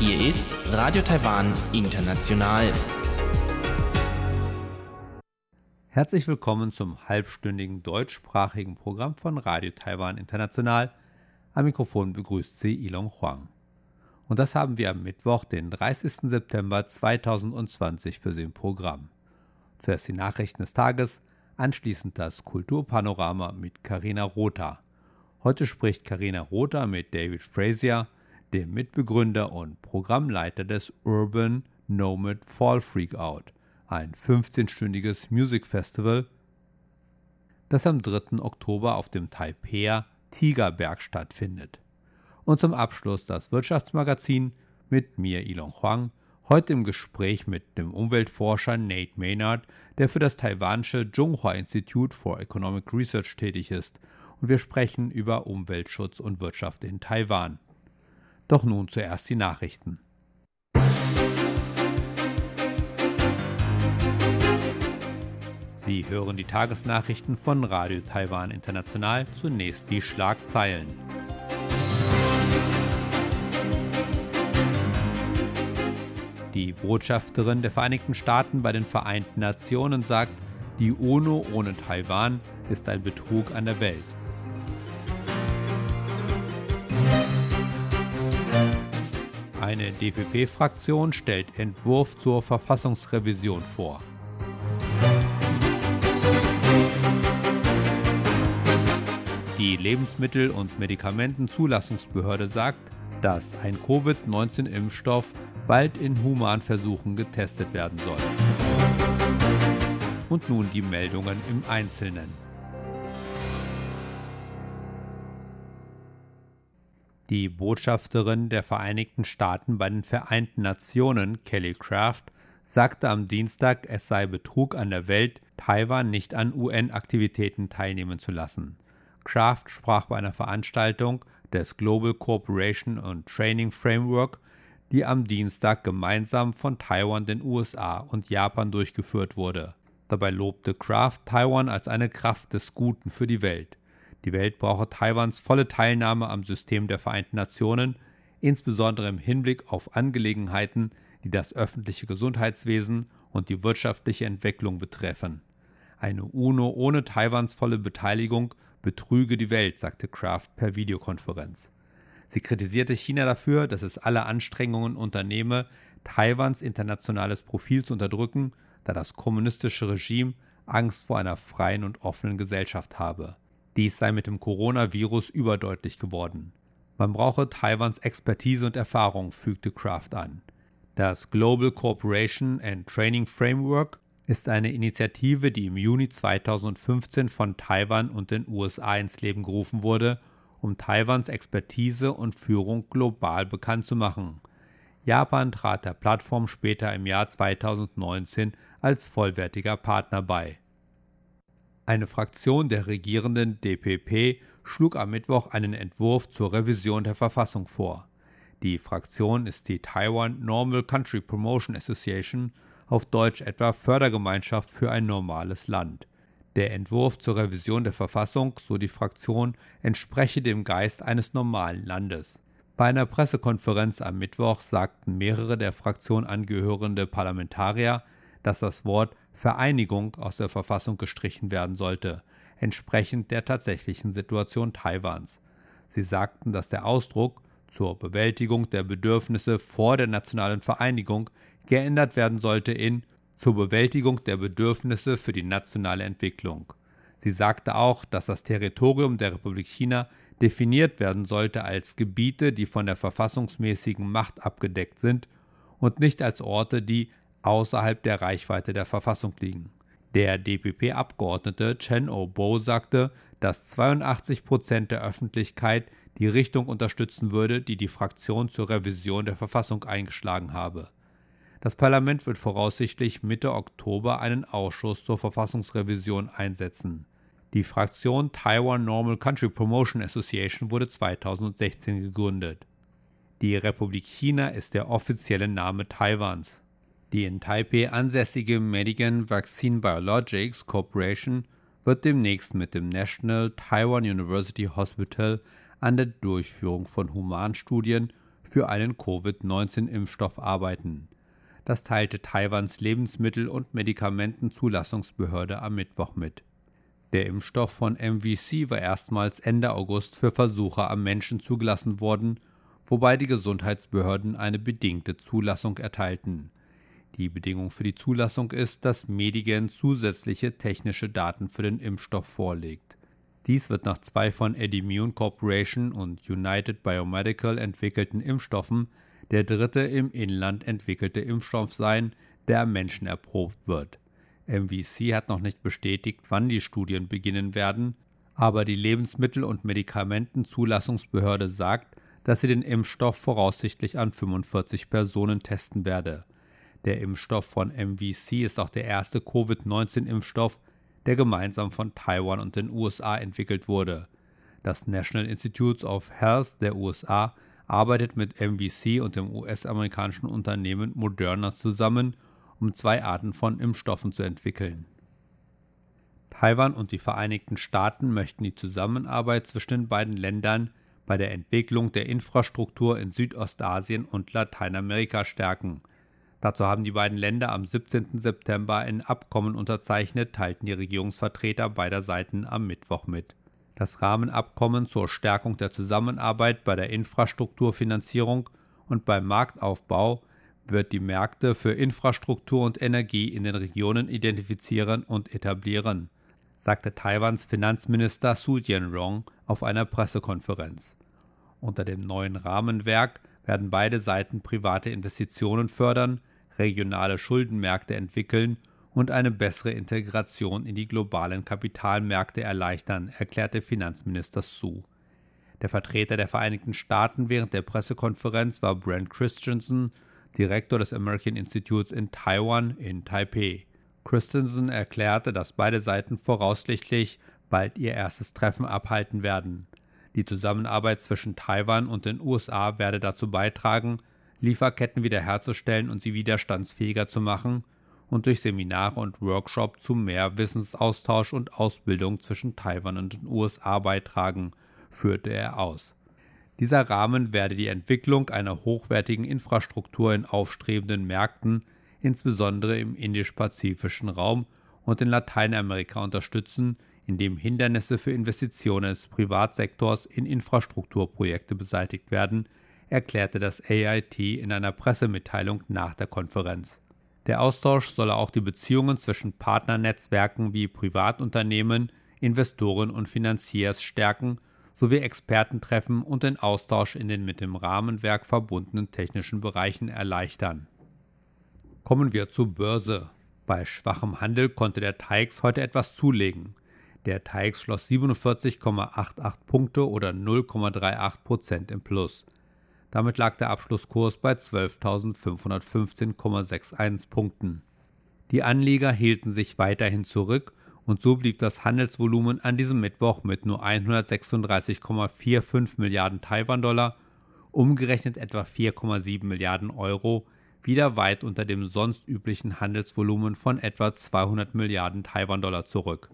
Hier ist Radio Taiwan International. Herzlich willkommen zum halbstündigen deutschsprachigen Programm von Radio Taiwan International. Am Mikrofon begrüßt Sie Ilong Huang. Und das haben wir am Mittwoch, den 30. September 2020 für Sie im Programm. Zuerst die Nachrichten des Tages, Anschließend das Kulturpanorama mit Karina Rotha. Heute spricht Karina Rotha mit David Frazier, dem Mitbegründer und Programmleiter des Urban Nomad Fall Freakout, ein 15-stündiges Music Festival, das am 3. Oktober auf dem Taipei Tigerberg stattfindet. Und zum Abschluss das Wirtschaftsmagazin mit mir, Ilon Huang, Heute im Gespräch mit dem Umweltforscher Nate Maynard, der für das taiwanische Zhonghua Institute for Economic Research tätig ist, und wir sprechen über Umweltschutz und Wirtschaft in Taiwan. Doch nun zuerst die Nachrichten. Sie hören die Tagesnachrichten von Radio Taiwan International, zunächst die Schlagzeilen. Die Botschafterin der Vereinigten Staaten bei den Vereinten Nationen sagt, die UNO ohne Taiwan ist ein Betrug an der Welt. Eine DPP-Fraktion stellt Entwurf zur Verfassungsrevision vor. Die Lebensmittel- und Medikamentenzulassungsbehörde sagt, dass ein Covid-19-Impfstoff bald in Humanversuchen getestet werden soll. Und nun die Meldungen im Einzelnen. Die Botschafterin der Vereinigten Staaten bei den Vereinten Nationen, Kelly Craft, sagte am Dienstag, es sei Betrug an der Welt, Taiwan nicht an UN-Aktivitäten teilnehmen zu lassen. Craft sprach bei einer Veranstaltung des Global Cooperation and Training Framework die am Dienstag gemeinsam von Taiwan, den USA und Japan durchgeführt wurde. Dabei lobte Kraft Taiwan als eine Kraft des Guten für die Welt. Die Welt brauche Taiwans volle Teilnahme am System der Vereinten Nationen, insbesondere im Hinblick auf Angelegenheiten, die das öffentliche Gesundheitswesen und die wirtschaftliche Entwicklung betreffen. Eine UNO ohne Taiwans volle Beteiligung betrüge die Welt, sagte Kraft per Videokonferenz. Sie kritisierte China dafür, dass es alle Anstrengungen unternehme, Taiwans internationales Profil zu unterdrücken, da das kommunistische Regime Angst vor einer freien und offenen Gesellschaft habe. Dies sei mit dem Coronavirus überdeutlich geworden. Man brauche Taiwans Expertise und Erfahrung, fügte Kraft an. Das Global Cooperation and Training Framework ist eine Initiative, die im Juni 2015 von Taiwan und den USA ins Leben gerufen wurde um Taiwans Expertise und Führung global bekannt zu machen. Japan trat der Plattform später im Jahr 2019 als vollwertiger Partner bei. Eine Fraktion der regierenden DPP schlug am Mittwoch einen Entwurf zur Revision der Verfassung vor. Die Fraktion ist die Taiwan Normal Country Promotion Association, auf Deutsch etwa Fördergemeinschaft für ein normales Land. Der Entwurf zur Revision der Verfassung, so die Fraktion, entspreche dem Geist eines normalen Landes. Bei einer Pressekonferenz am Mittwoch sagten mehrere der Fraktion angehörende Parlamentarier, dass das Wort Vereinigung aus der Verfassung gestrichen werden sollte, entsprechend der tatsächlichen Situation Taiwans. Sie sagten, dass der Ausdruck zur Bewältigung der Bedürfnisse vor der nationalen Vereinigung geändert werden sollte in zur Bewältigung der Bedürfnisse für die nationale Entwicklung. Sie sagte auch, dass das Territorium der Republik China definiert werden sollte als Gebiete, die von der verfassungsmäßigen Macht abgedeckt sind und nicht als Orte, die außerhalb der Reichweite der Verfassung liegen. Der DPP-Abgeordnete Chen Obo sagte, dass 82 Prozent der Öffentlichkeit die Richtung unterstützen würde, die die Fraktion zur Revision der Verfassung eingeschlagen habe. Das Parlament wird voraussichtlich Mitte Oktober einen Ausschuss zur Verfassungsrevision einsetzen. Die Fraktion Taiwan Normal Country Promotion Association wurde 2016 gegründet. Die Republik China ist der offizielle Name Taiwans. Die in Taipei ansässige Medigan Vaccine Biologics Corporation wird demnächst mit dem National Taiwan University Hospital an der Durchführung von Humanstudien für einen Covid-19-Impfstoff arbeiten. Das teilte Taiwans Lebensmittel- und Medikamentenzulassungsbehörde am Mittwoch mit. Der Impfstoff von MVC war erstmals Ende August für Versuche am Menschen zugelassen worden, wobei die Gesundheitsbehörden eine bedingte Zulassung erteilten. Die Bedingung für die Zulassung ist, dass Medigen zusätzliche technische Daten für den Impfstoff vorlegt. Dies wird nach zwei von Edimmune Corporation und United Biomedical entwickelten Impfstoffen der dritte im Inland entwickelte Impfstoff sein, der am Menschen erprobt wird. MVC hat noch nicht bestätigt, wann die Studien beginnen werden, aber die Lebensmittel- und Medikamentenzulassungsbehörde sagt, dass sie den Impfstoff voraussichtlich an 45 Personen testen werde. Der Impfstoff von MVC ist auch der erste Covid-19-Impfstoff, der gemeinsam von Taiwan und den USA entwickelt wurde. Das National Institutes of Health der USA arbeitet mit MVC und dem US-amerikanischen Unternehmen Moderna zusammen, um zwei Arten von Impfstoffen zu entwickeln. Taiwan und die Vereinigten Staaten möchten die Zusammenarbeit zwischen den beiden Ländern bei der Entwicklung der Infrastruktur in Südostasien und Lateinamerika stärken. Dazu haben die beiden Länder am 17. September ein Abkommen unterzeichnet, teilten die Regierungsvertreter beider Seiten am Mittwoch mit. Das Rahmenabkommen zur Stärkung der Zusammenarbeit bei der Infrastrukturfinanzierung und beim Marktaufbau wird die Märkte für Infrastruktur und Energie in den Regionen identifizieren und etablieren, sagte Taiwans Finanzminister Su Jianrong auf einer Pressekonferenz. Unter dem neuen Rahmenwerk werden beide Seiten private Investitionen fördern, regionale Schuldenmärkte entwickeln und eine bessere Integration in die globalen Kapitalmärkte erleichtern, erklärte Finanzminister Su. Der Vertreter der Vereinigten Staaten während der Pressekonferenz war Brent Christensen, Direktor des American Institutes in Taiwan in Taipei. Christensen erklärte, dass beide Seiten voraussichtlich bald ihr erstes Treffen abhalten werden. Die Zusammenarbeit zwischen Taiwan und den USA werde dazu beitragen, Lieferketten wiederherzustellen und sie widerstandsfähiger zu machen und durch Seminare und Workshops zu mehr Wissensaustausch und Ausbildung zwischen Taiwan und den USA beitragen, führte er aus. Dieser Rahmen werde die Entwicklung einer hochwertigen Infrastruktur in aufstrebenden Märkten, insbesondere im indisch-pazifischen Raum und in Lateinamerika unterstützen, indem Hindernisse für Investitionen des Privatsektors in Infrastrukturprojekte beseitigt werden, erklärte das AIT in einer Pressemitteilung nach der Konferenz. Der Austausch solle auch die Beziehungen zwischen Partnernetzwerken wie Privatunternehmen, Investoren und Finanziers stärken sowie Expertentreffen und den Austausch in den mit dem Rahmenwerk verbundenen technischen Bereichen erleichtern. Kommen wir zur Börse. Bei schwachem Handel konnte der TAIX heute etwas zulegen. Der TAIX schloss 47,88 Punkte oder 0,38 Prozent im Plus. Damit lag der Abschlusskurs bei 12.515,61 Punkten. Die Anleger hielten sich weiterhin zurück und so blieb das Handelsvolumen an diesem Mittwoch mit nur 136,45 Milliarden Taiwan-Dollar, umgerechnet etwa 4,7 Milliarden Euro, wieder weit unter dem sonst üblichen Handelsvolumen von etwa 200 Milliarden Taiwan-Dollar zurück.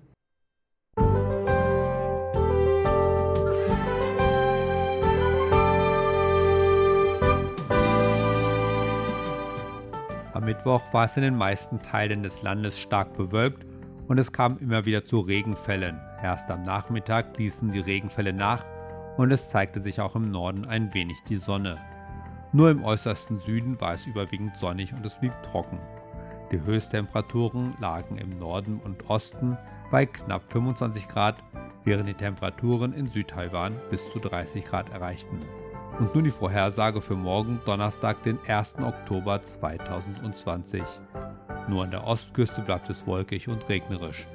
Am Mittwoch war es in den meisten Teilen des Landes stark bewölkt und es kam immer wieder zu Regenfällen. Erst am Nachmittag ließen die Regenfälle nach und es zeigte sich auch im Norden ein wenig die Sonne. Nur im äußersten Süden war es überwiegend sonnig und es blieb trocken. Die Höchsttemperaturen lagen im Norden und Osten bei knapp 25 Grad, während die Temperaturen in Südtaiwan bis zu 30 Grad erreichten. Und nun die Vorhersage für morgen Donnerstag, den 1. Oktober 2020. Nur an der Ostküste bleibt es wolkig und regnerisch.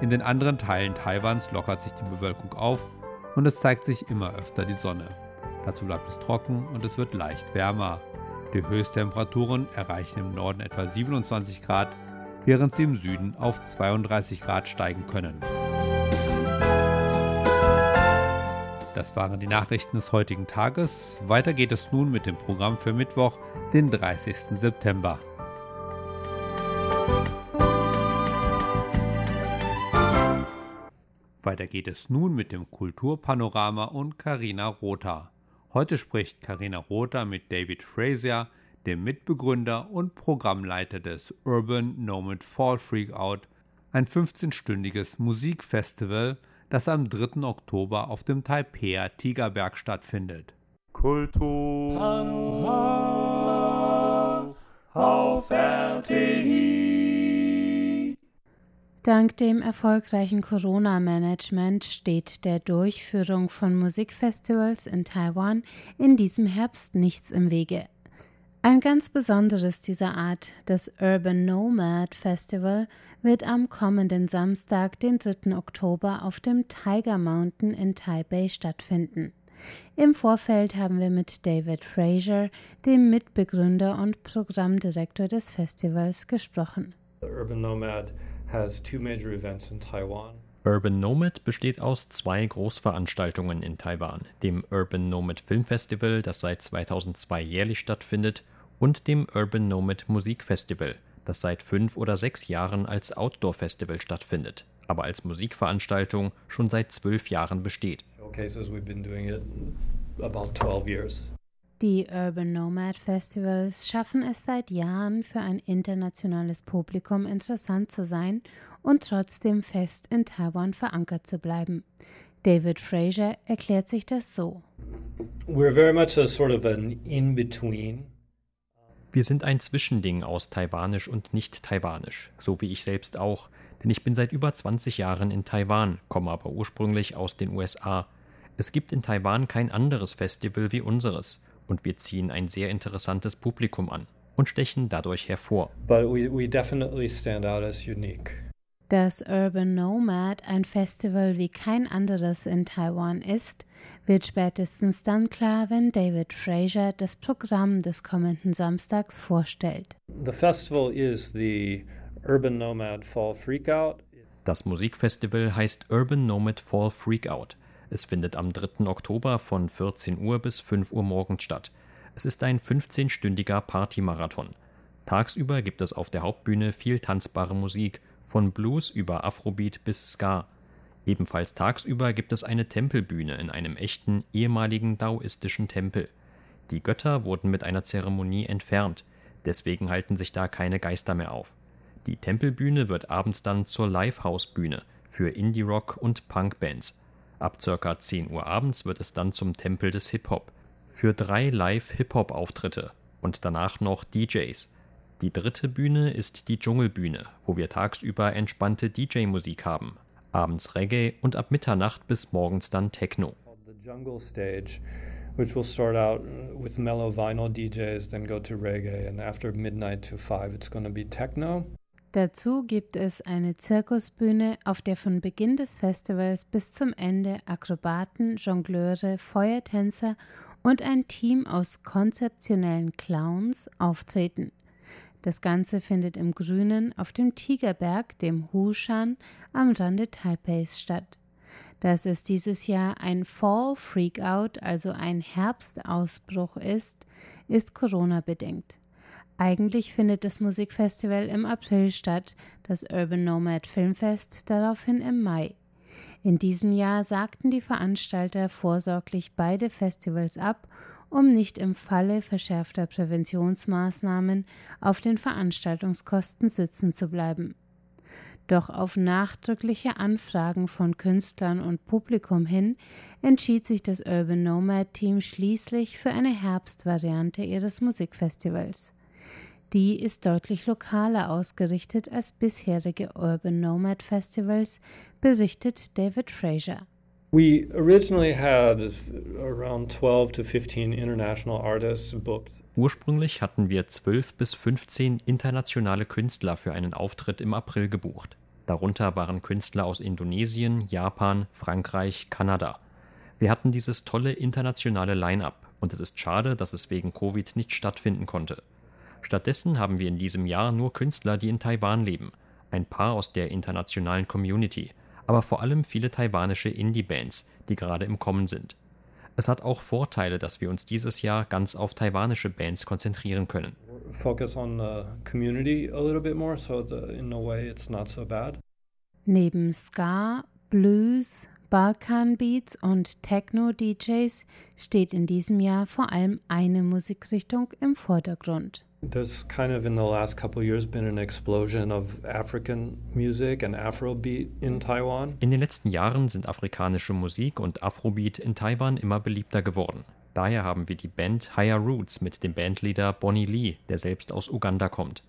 In den anderen Teilen Taiwans lockert sich die Bewölkung auf und es zeigt sich immer öfter die Sonne. Dazu bleibt es trocken und es wird leicht wärmer. Die Höchsttemperaturen erreichen im Norden etwa 27 Grad, während sie im Süden auf 32 Grad steigen können. Das waren die Nachrichten des heutigen Tages. Weiter geht es nun mit dem Programm für Mittwoch, den 30. September. Weiter geht es nun mit dem Kulturpanorama und Karina Rotha. Heute spricht Karina Rotha mit David Frazier, dem Mitbegründer und Programmleiter des Urban Nomad Fall Freakout, ein 15-stündiges Musikfestival, das am 3. Oktober auf dem Taipei Tigerberg stattfindet. Kultur auf RTI. Dank dem erfolgreichen Corona-Management steht der Durchführung von Musikfestivals in Taiwan in diesem Herbst nichts im Wege. Ein ganz besonderes dieser Art, das Urban Nomad Festival, wird am kommenden Samstag, den 3. Oktober, auf dem Tiger Mountain in Taipei stattfinden. Im Vorfeld haben wir mit David Fraser, dem Mitbegründer und Programmdirektor des Festivals, gesprochen. Urban Nomad has two major events in Taiwan. Urban Nomad besteht aus zwei Großveranstaltungen in Taiwan, dem Urban Nomad Film Festival, das seit 2002 jährlich stattfindet, und dem Urban Nomad Musikfestival, das seit fünf oder sechs Jahren als Outdoor-Festival stattfindet, aber als Musikveranstaltung schon seit zwölf Jahren besteht. Die Urban Nomad Festivals schaffen es seit Jahren für ein internationales Publikum interessant zu sein und trotzdem fest in Taiwan verankert zu bleiben. David Fraser erklärt sich das so. We're very much a sort of an in-between. Wir sind ein Zwischending aus Taiwanisch und nicht-Taiwanisch, so wie ich selbst auch, denn ich bin seit über 20 Jahren in Taiwan, komme aber ursprünglich aus den USA. Es gibt in Taiwan kein anderes Festival wie unseres und wir ziehen ein sehr interessantes Publikum an und stechen dadurch hervor. But we, we definitely stand out as unique. Dass Urban Nomad ein Festival wie kein anderes in Taiwan ist, wird spätestens dann klar, wenn David Fraser das Programm des kommenden Samstags vorstellt. The festival is the Urban Nomad Fall Freakout. Das Musikfestival heißt Urban Nomad Fall Freakout. Es findet am 3. Oktober von 14 Uhr bis 5 Uhr morgens statt. Es ist ein 15-stündiger Partymarathon. Tagsüber gibt es auf der Hauptbühne viel tanzbare Musik von Blues über Afrobeat bis Ska. Ebenfalls tagsüber gibt es eine Tempelbühne in einem echten ehemaligen daoistischen Tempel. Die Götter wurden mit einer Zeremonie entfernt, deswegen halten sich da keine Geister mehr auf. Die Tempelbühne wird abends dann zur Livehouse-Bühne für Indie-Rock und Punk-Bands. Ab ca. 10 Uhr abends wird es dann zum Tempel des Hip-Hop für drei Live-Hip-Hop-Auftritte und danach noch DJs. Die dritte Bühne ist die Dschungelbühne, wo wir tagsüber entspannte DJ-Musik haben, abends Reggae und ab Mitternacht bis morgens dann Techno. The Jungle Stage, which will start out with mellow vinyl DJs, then go to reggae, and after midnight to five, it's going to be techno. Dazu gibt es eine Zirkusbühne, auf der von Beginn des Festivals bis zum Ende Akrobaten, Jongleure, Feuertänzer und ein Team aus konzeptionellen Clowns auftreten. Das Ganze findet im Grünen auf dem Tigerberg, dem Hushan, am Rande Taipeis statt. Dass es dieses Jahr ein Fall Freakout, also ein Herbstausbruch ist, ist Corona bedingt. Eigentlich findet das Musikfestival im April statt, das Urban Nomad Filmfest daraufhin im Mai. In diesem Jahr sagten die Veranstalter vorsorglich beide Festivals ab um nicht im Falle verschärfter Präventionsmaßnahmen auf den Veranstaltungskosten sitzen zu bleiben. Doch auf nachdrückliche Anfragen von Künstlern und Publikum hin entschied sich das Urban Nomad Team schließlich für eine Herbstvariante ihres Musikfestivals. Die ist deutlich lokaler ausgerichtet als bisherige Urban Nomad Festivals, berichtet David Fraser. We originally had around 12 to 15 international artists booked. Ursprünglich hatten wir 12 bis 15 internationale Künstler für einen Auftritt im April gebucht. Darunter waren Künstler aus Indonesien, Japan, Frankreich, Kanada. Wir hatten dieses tolle internationale Line-up und es ist schade, dass es wegen Covid nicht stattfinden konnte. Stattdessen haben wir in diesem Jahr nur Künstler, die in Taiwan leben, ein paar aus der internationalen Community – aber vor allem viele taiwanische Indie-Bands, die gerade im Kommen sind. Es hat auch Vorteile, dass wir uns dieses Jahr ganz auf taiwanische Bands konzentrieren können. Focus on the community a little bit more, so the, in a way it's not so bad. Neben Ska, Blues, Balkan Beats und Techno-DJs steht in diesem Jahr vor allem eine Musikrichtung im Vordergrund. There's kind of in the last couple years been an explosion of African music and Afrobeat in Taiwan. In den letzten Jahren sind afrikanische Musik und Afrobeat in Taiwan immer beliebter geworden. Daher haben wir die Band Higher Roots mit dem Bandleader Bonnie Lee, der selbst aus Uganda kommt.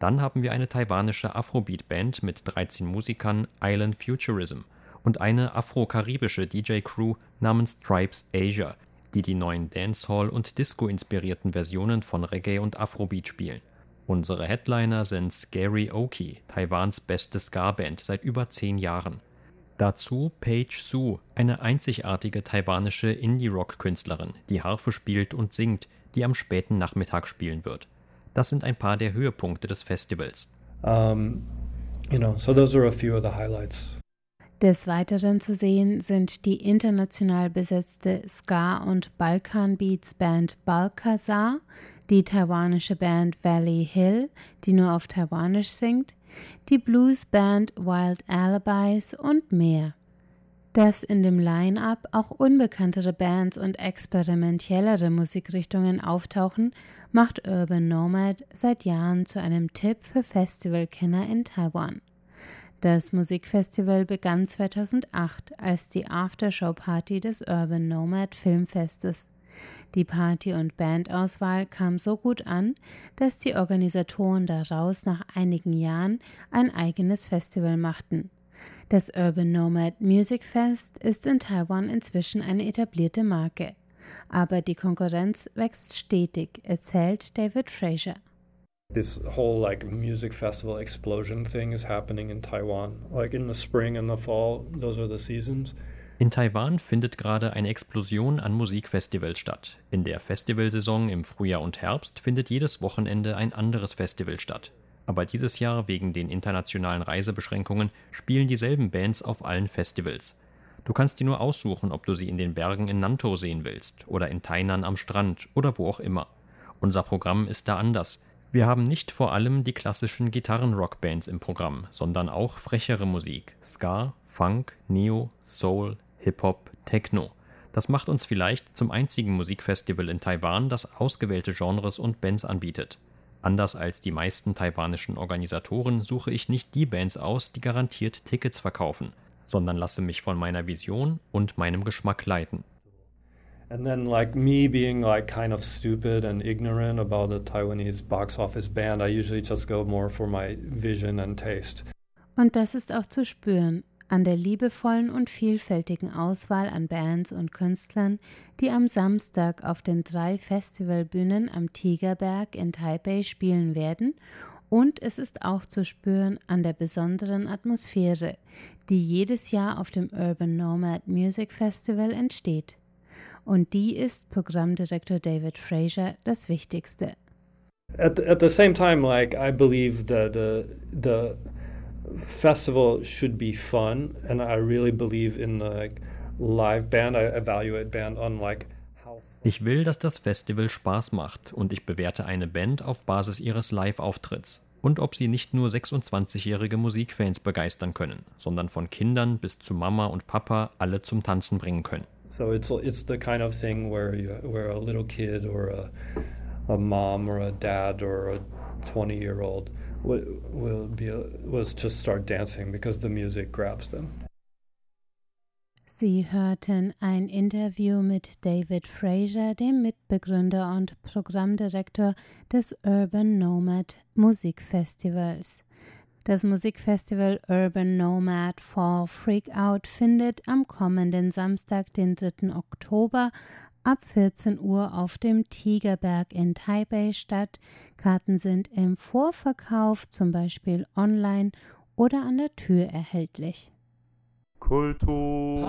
Dann haben wir eine taiwanische Afrobeat-Band mit 13 Musikern, Island Futurism – und eine afro-karibische DJ-Crew namens Tribes Asia, die die neuen Dancehall- und Disco-inspirierten Versionen von Reggae und Afrobeat spielen. Unsere Headliner sind Scary Oki, Taiwans beste Ska-Band seit über zehn Jahren. Dazu Paige Su, eine einzigartige taiwanische Indie-Rock-Künstlerin, die Harfe spielt und singt, die am späten Nachmittag spielen wird. Das sind ein paar der Höhepunkte des Festivals. Um, you know, so those are a few of the highlights. Des Weiteren zu sehen sind die international besetzte Ska- und Balkan-Beats-Band Balkazar, die taiwanische Band Valley Hill, die nur auf Taiwanisch singt, die Blues-Band Wild Alibis und mehr. Dass in dem Line-up auch unbekanntere Bands und experimentellere Musikrichtungen auftauchen, macht Urban Nomad seit Jahren zu einem Tipp für Festivalkenner in Taiwan. Das Musikfestival begann 2008 als die Aftershow-Party des Urban Nomad Filmfestes. Die Party- und Bandauswahl kam so gut an, dass die Organisatoren daraus nach einigen Jahren ein eigenes Festival machten. Das Urban Nomad Music Fest ist in Taiwan inzwischen eine etablierte Marke. Aber die Konkurrenz wächst stetig, erzählt David Fraser. This whole like music festival explosion thing is happening in Taiwan. Like in the spring and the fall, those are the seasons. In Taiwan findet gerade eine Explosion an Musikfestivals statt. In der Festivalsaison im Frühjahr und Herbst findet jedes Wochenende ein anderes Festival statt. Aber dieses Jahr wegen den internationalen Reisebeschränkungen spielen dieselben Bands auf allen Festivals. Du kannst dir nur aussuchen, ob du sie in den Bergen in Nantou sehen willst oder in Tainan am Strand oder wo auch immer. Unser Programm ist da anders. Wir haben nicht vor allem die klassischen Gitarren-Rockbands im Programm, sondern auch frechere Musik, Ska, Funk, Neo, Soul, Hip-Hop, Techno. Das macht uns vielleicht zum einzigen Musikfestival in Taiwan, das ausgewählte Genres und Bands anbietet. Anders als die meisten taiwanischen Organisatoren suche ich nicht die Bands aus, die garantiert Tickets verkaufen, sondern lasse mich von meiner Vision und meinem Geschmack leiten. And then, like me being like kind of stupid and ignorant about the Taiwanese box office band, I usually just go more for my vision and taste. Und das ist auch zu spüren an der liebevollen und vielfältigen Auswahl an Bands und Künstlern, die am Samstag auf den drei Festivalbühnen am Tigerberg in Taipei spielen werden und es ist auch zu spüren an der besonderen Atmosphäre, die jedes Jahr auf dem Urban Nomad Music Festival entsteht. Und die ist Programmdirektor David Fraser das Wichtigste. At the, at the same time, like I believe that the the festival should be fun, and I really believe in the like, live band. I evaluate band on like ich will, dass das Festival Spaß macht und ich bewerte eine Band auf Basis ihres Live-Auftritts und ob sie nicht nur 26-jährige Musikfans begeistern können, sondern von Kindern bis zu Mama und Papa alle zum Tanzen bringen können. So it's it's the kind of thing where you, where a little kid or a a mom or a dad or a 20 year old will, will be was just start dancing because the music grabs them. Sie hörten ein Interview mit David Fraser, dem Mitbegründer und Programmdirektor des Urban Nomad Musikfestivals. Das Musikfestival Urban Nomad Fall Freakout findet am kommenden Samstag, den 3. Oktober, ab 14 Uhr auf dem Tigerberg in Taipei statt. Karten sind im Vorverkauf, zum Beispiel online oder an der Tür erhältlich. Kultur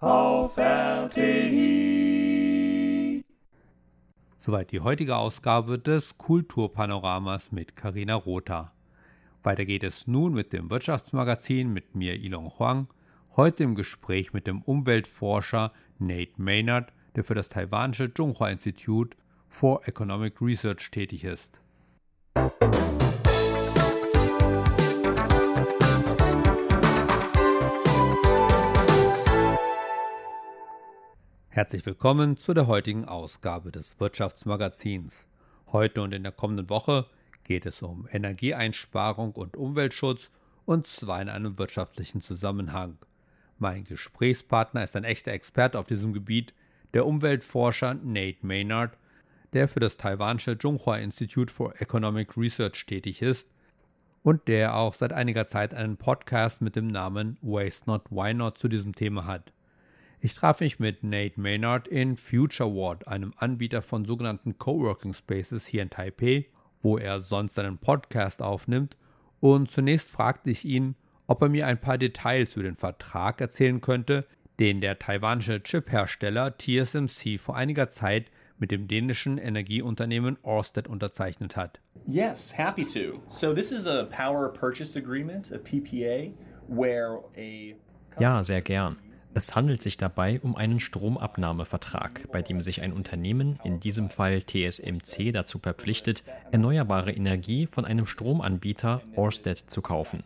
auf RTI. Soweit die heutige Ausgabe des Kulturpanoramas mit Karina Rotha. Weiter geht es nun mit dem Wirtschaftsmagazin mit mir Ilong Huang, heute im Gespräch mit dem Umweltforscher Nate Maynard, der für das taiwanische Zhonghua Institute for Economic Research tätig ist. Herzlich willkommen zu der heutigen Ausgabe des Wirtschaftsmagazins. Heute und in der kommenden Woche geht es um Energieeinsparung und Umweltschutz und zwar in einem wirtschaftlichen Zusammenhang. Mein Gesprächspartner ist ein echter Experte auf diesem Gebiet, der Umweltforscher Nate Maynard, der für das taiwanische Zhonghua Institute for Economic Research tätig ist und der auch seit einiger Zeit einen Podcast mit dem Namen Waste Not Why Not zu diesem Thema hat. Ich traf mich mit Nate Maynard in Future Ward, einem Anbieter von sogenannten Coworking Spaces hier in Taipei, wo er sonst einen Podcast aufnimmt. Und zunächst fragte ich ihn, ob er mir ein paar Details über den Vertrag erzählen könnte, den der taiwanische Chip-Hersteller TSMC vor einiger Zeit mit dem dänischen Energieunternehmen Ørsted unterzeichnet hat. Yes, happy to. So this is a power purchase agreement, a PPA, where a Ja, sehr gern. Es handelt sich dabei um einen Stromabnahmevertrag, bei dem sich ein Unternehmen, in diesem Fall TSMC, dazu verpflichtet, erneuerbare Energie von einem Stromanbieter Ørsted zu kaufen.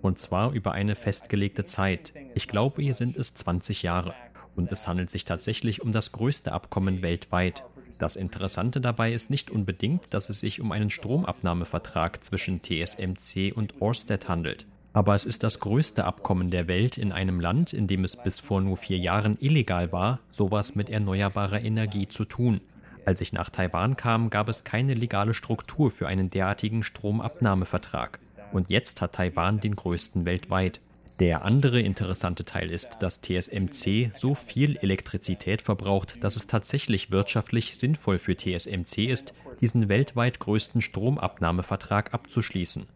Und zwar über eine festgelegte Zeit. Ich glaube, hier sind es 20 Jahre. Und es handelt sich tatsächlich um das größte Abkommen weltweit. Das Interessante dabei ist nicht unbedingt, dass es sich um einen Stromabnahmevertrag zwischen TSMC und Ørsted handelt. Aber es ist das größte Abkommen der Welt in einem Land, in dem es bis vor nur vier Jahren illegal war, sowas mit erneuerbarer Energie zu tun. Als ich nach Taiwan kam, gab es keine legale Struktur für einen derartigen Stromabnahmevertrag. Und jetzt hat Taiwan den größten weltweit. Der andere interessante Teil ist, dass TSMC so viel Elektrizität verbraucht, dass es tatsächlich wirtschaftlich sinnvoll für TSMC ist, diesen weltweit größten Stromabnahmevertrag abzuschließen.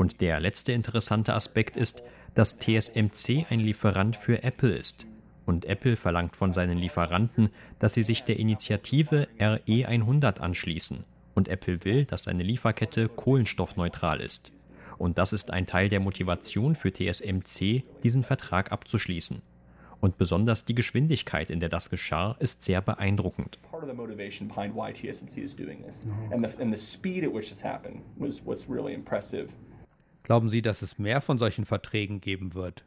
Und der letzte interessante Aspekt ist, dass TSMC ein Lieferant für Apple ist. Und Apple verlangt von seinen Lieferanten, dass sie sich der Initiative RE100 anschließen. Und Apple will, dass seine Lieferkette kohlenstoffneutral ist. Und das ist ein Teil der Motivation für TSMC, diesen Vertrag abzuschließen. Und besonders die Geschwindigkeit, in der das geschah, ist sehr beeindruckend. Glauben Sie, dass es mehr von solchen Verträgen geben wird?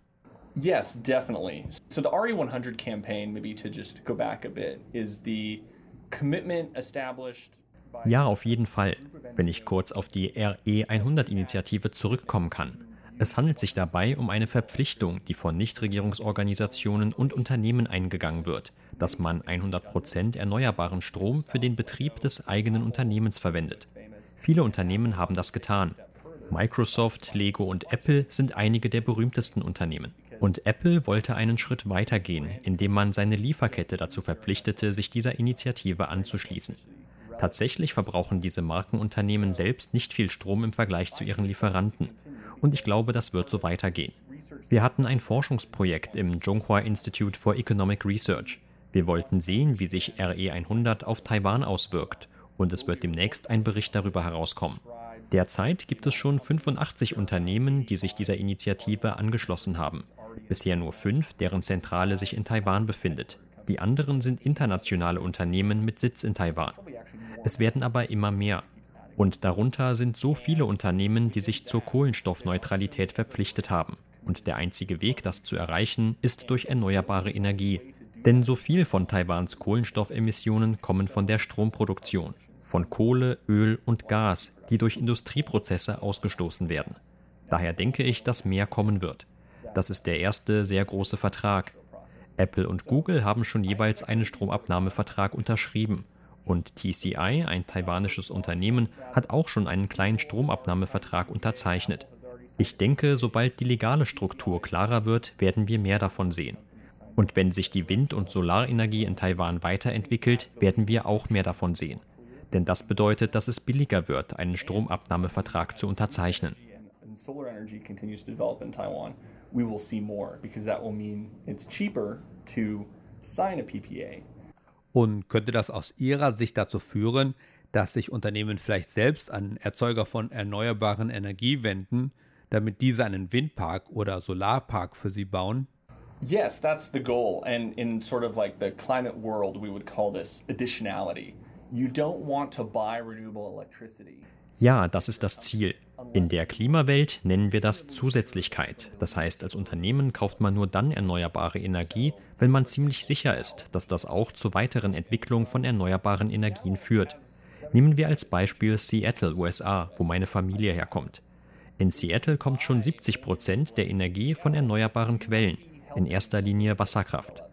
Yes, definitely. So the RE100 campaign, maybe to just go back a bit, is the commitment established by Ja, auf jeden Fall, wenn ich kurz auf die RE100-Initiative zurückkommen kann. Es handelt sich dabei um eine Verpflichtung, die von Nichtregierungsorganisationen und Unternehmen eingegangen wird, dass man 100% erneuerbaren Strom für den Betrieb des eigenen Unternehmens verwendet. Viele Unternehmen haben das getan. Microsoft, Lego und Apple sind einige der berühmtesten Unternehmen. Und Apple wollte einen Schritt weiter gehen, indem man seine Lieferkette dazu verpflichtete, sich dieser Initiative anzuschließen. Tatsächlich verbrauchen diese Markenunternehmen selbst nicht viel Strom im Vergleich zu ihren Lieferanten. Und ich glaube, das wird so weitergehen. Wir hatten ein Forschungsprojekt im Zhonghua Institute for Economic Research. Wir wollten sehen, wie sich RE100 auf Taiwan auswirkt. Und es wird demnächst ein Bericht darüber herauskommen. Derzeit gibt es schon 85 Unternehmen, die sich dieser Initiative angeschlossen haben. Bisher nur fünf, deren Zentrale sich in Taiwan befindet. Die anderen sind internationale Unternehmen mit Sitz in Taiwan. Es werden aber immer mehr. Und darunter sind so viele Unternehmen, die sich zur Kohlenstoffneutralität verpflichtet haben. Und der einzige Weg, das zu erreichen, ist durch erneuerbare Energie. Denn so viel von Taiwans Kohlenstoffemissionen kommen von der Stromproduktion, von Kohle, Öl und Gas, die durch Industrieprozesse ausgestoßen werden. Daher denke ich, dass mehr kommen wird. Das ist der erste sehr große Vertrag. Apple und Google haben schon jeweils einen Stromabnahmevertrag unterschrieben. Und TCI, ein taiwanisches Unternehmen, hat auch schon einen kleinen Stromabnahmevertrag unterzeichnet. Ich denke, sobald die legale Struktur klarer wird, werden wir mehr davon sehen. Und wenn sich die Wind- und Solarenergie in Taiwan weiterentwickelt, werden wir auch mehr davon sehen. Denn das bedeutet, dass es billiger wird, einen Stromabnahmevertrag zu unterzeichnen. Und könnte das aus Ihrer Sicht dazu führen, dass sich Unternehmen vielleicht selbst an Erzeuger von erneuerbaren Energie wenden, damit diese einen Windpark oder Solarpark für sie bauen? Yes, that's the goal. And in sort of like the climate world, we would call this additionality. You don't want to buy renewable electricity. Ja, das ist das Ziel. In der Klimawelt nennen wir das Zusätzlichkeit. Das heißt, als Unternehmen kauft man nur dann erneuerbare Energie, wenn man ziemlich sicher ist, dass das auch zur weiteren Entwicklung von erneuerbaren Energien führt. Nehmen wir als Beispiel Seattle, USA, wo meine Familie herkommt. In Seattle kommt schon 70 Prozent der Energie von erneuerbaren Quellen, in erster Linie Wasserkraft.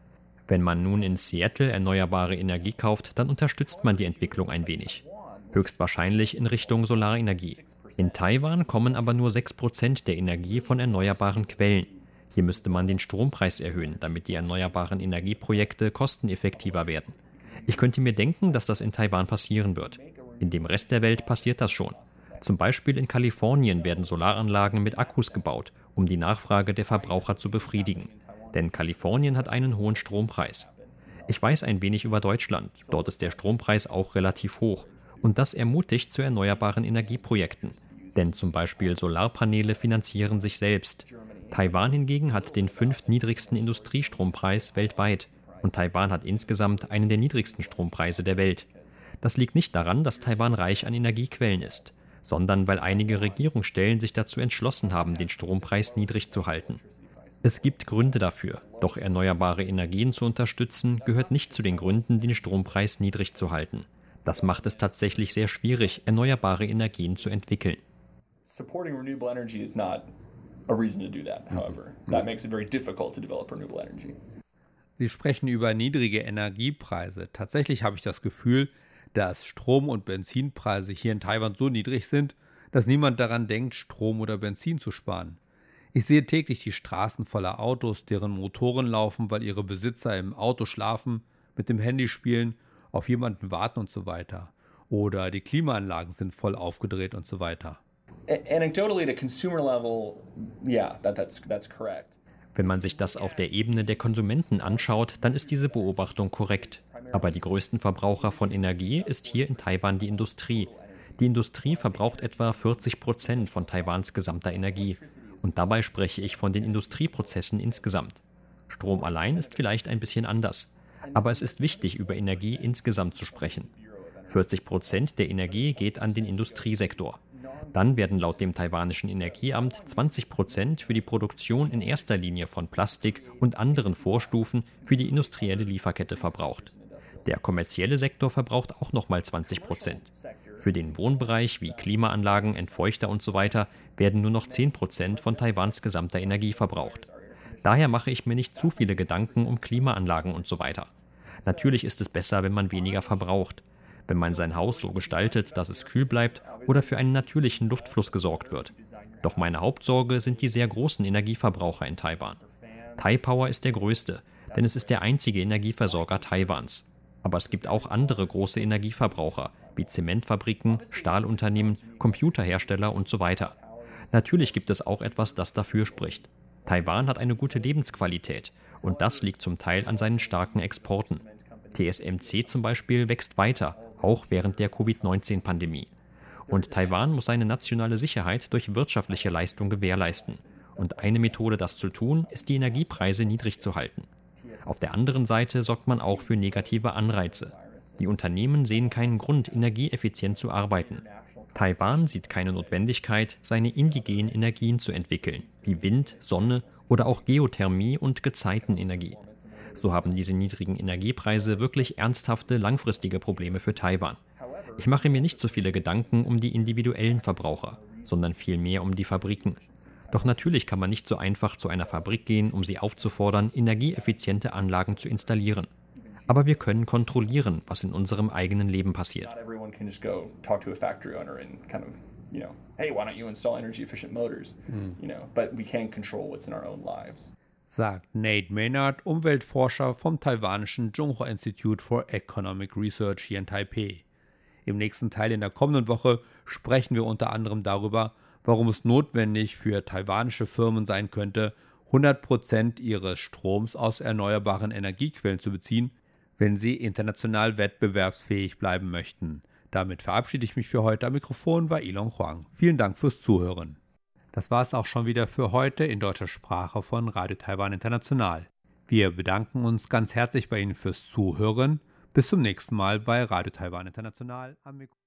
Wenn man nun in Seattle erneuerbare Energie kauft, dann unterstützt man die Entwicklung ein wenig. Höchstwahrscheinlich in Richtung Solarenergie. In Taiwan kommen aber nur 6 Prozent der Energie von erneuerbaren Quellen. Hier müsste man den Strompreis erhöhen, damit die erneuerbaren Energieprojekte kosteneffektiver werden. Ich könnte mir denken, dass das in Taiwan passieren wird. In dem Rest der Welt passiert das schon. Zum Beispiel in Kalifornien werden Solaranlagen mit Akkus gebaut, um die Nachfrage der Verbraucher zu befriedigen. Denn Kalifornien hat einen hohen Strompreis. Ich weiß ein wenig über Deutschland. Dort ist der Strompreis auch relativ hoch. Und das ermutigt zu erneuerbaren Energieprojekten. Denn zum Beispiel Solarpaneele finanzieren sich selbst. Taiwan hingegen hat den fünftniedrigsten Industriestrompreis weltweit. Und Taiwan hat insgesamt einen der niedrigsten Strompreise der Welt. Das liegt nicht daran, dass Taiwan reich an Energiequellen ist sondern weil einige Regierungsstellen sich dazu entschlossen haben, den Strompreis niedrig zu halten. Es gibt Gründe dafür, doch erneuerbare Energien zu unterstützen gehört nicht zu den Gründen, den Strompreis niedrig zu halten. Das macht es tatsächlich sehr schwierig, erneuerbare Energien zu entwickeln. Supporting renewable energy is not a reason to do that, however. That makes it very difficult to develop renewable energy. Sie sprechen über niedrige Energiepreise. Tatsächlich habe ich das Gefühl, dass Strom- und Benzinpreise hier in Taiwan so niedrig sind, dass niemand daran denkt, Strom oder Benzin zu sparen. Ich sehe täglich die Straßen voller Autos, deren Motoren laufen, weil ihre Besitzer im Auto schlafen, mit dem Handy spielen, auf jemanden warten und so weiter. Oder die Klimaanlagen sind voll aufgedreht und so weiter. Anecdotally, at a consumer level, yeah, that, that's, that's correct. Wenn man sich das auf der Ebene der Konsumenten anschaut, dann ist diese Beobachtung korrekt. Aber die größten Verbraucher von Energie ist hier in Taiwan die Industrie. Die Industrie verbraucht etwa 40 Prozent von Taiwans gesamter Energie. Und dabei spreche ich von den Industrieprozessen insgesamt. Strom allein ist vielleicht ein bisschen anders. Aber es ist wichtig, über Energie insgesamt zu sprechen. 40 Prozent der Energie geht an den Industriesektor. Dann werden laut dem taiwanischen Energieamt 20 Prozent für die Produktion in erster Linie von Plastik und anderen Vorstufen für die industrielle Lieferkette verbraucht. Der kommerzielle Sektor verbraucht auch nochmal 20 Prozent. Für den Wohnbereich wie Klimaanlagen, Entfeuchter usw. So werden nur noch 10 Prozent von Taiwans gesamter Energie verbraucht. Daher mache ich mir nicht zu viele Gedanken um Klimaanlagen und so weiter. Natürlich ist es besser, wenn man weniger verbraucht, wenn man sein Haus so gestaltet, dass es kühl bleibt oder für einen natürlichen Luftfluss gesorgt wird. Doch meine Hauptsorge sind die sehr großen Energieverbraucher in Taiwan. Taipower ist der größte, denn es ist der einzige Energieversorger Taiwans. Aber es gibt auch andere große Energieverbraucher, wie Zementfabriken, Stahlunternehmen, Computerhersteller und so weiter. Natürlich gibt es auch etwas, das dafür spricht. Taiwan hat eine gute Lebensqualität und das liegt zum Teil an seinen starken Exporten. TSMC zum Beispiel wächst weiter, auch während der Covid-19-Pandemie. Und Taiwan muss seine nationale Sicherheit durch wirtschaftliche Leistung gewährleisten. Und eine Methode, das zu tun, ist die Energiepreise niedrig zu halten. Auf der anderen Seite sorgt man auch für negative Anreize. Die Unternehmen sehen keinen Grund, energieeffizient zu arbeiten. Taiwan sieht keine Notwendigkeit, seine indigenen Energien zu entwickeln, wie Wind, Sonne oder auch Geothermie und Gezeitenenergie. So haben diese niedrigen Energiepreise wirklich ernsthafte langfristige Probleme für Taiwan. Ich mache mir nicht so viele Gedanken um die individuellen Verbraucher, sondern vielmehr um die Fabriken. Doch natürlich kann man nicht so einfach zu einer Fabrik gehen, um sie aufzufordern, energieeffiziente Anlagen zu installieren. Aber wir können kontrollieren, was in unserem eigenen Leben passiert. You know, hey, why don't you install energy efficient motors? You know, but we can control what's in our own lives. Sagt Nate Maynard, Umweltforscher vom taiwanischen Zhonghua Institute for Economic Research hier in Taipei. Im nächsten Teil in der kommenden Woche sprechen wir unter anderem darüber, warum es notwendig für taiwanische Firmen sein könnte, 100% ihres Stroms aus erneuerbaren Energiequellen zu beziehen, wenn sie international wettbewerbsfähig bleiben möchten. Damit verabschiede ich mich für heute. Am Mikrofon war Ilon Huang. Vielen Dank fürs Zuhören. Das war es auch schon wieder für heute in deutscher Sprache von Radio Taiwan International. Wir bedanken uns ganz herzlich bei Ihnen fürs Zuhören. Bis zum nächsten Mal bei Radio Taiwan International am Mikrofon.